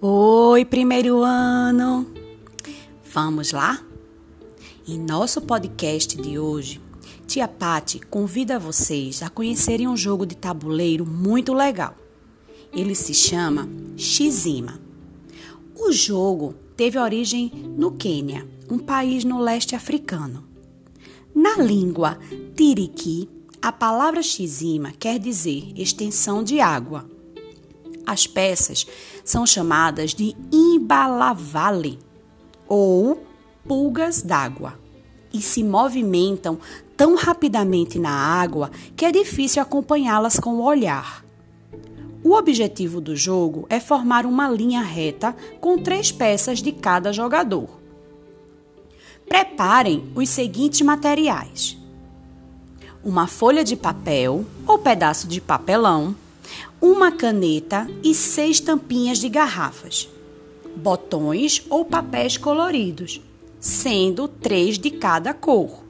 Oi, primeiro ano! Vamos lá? Em nosso podcast de hoje, Tia Pati convida vocês a conhecerem um jogo de tabuleiro muito legal. Ele se chama Xima. O jogo teve origem no Quênia, um país no leste africano. Na língua tiriki, a palavra Xima quer dizer extensão de água. As peças são chamadas de imbalavale ou pulgas d'água e se movimentam tão rapidamente na água que é difícil acompanhá-las com o olhar. O objetivo do jogo é formar uma linha reta com três peças de cada jogador. Preparem os seguintes materiais: uma folha de papel ou pedaço de papelão uma caneta e seis tampinhas de garrafas, botões ou papéis coloridos, sendo três de cada cor.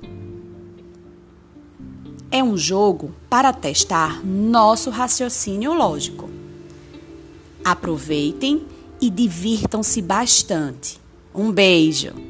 É um jogo para testar nosso raciocínio lógico. Aproveitem e divirtam-se bastante. Um beijo!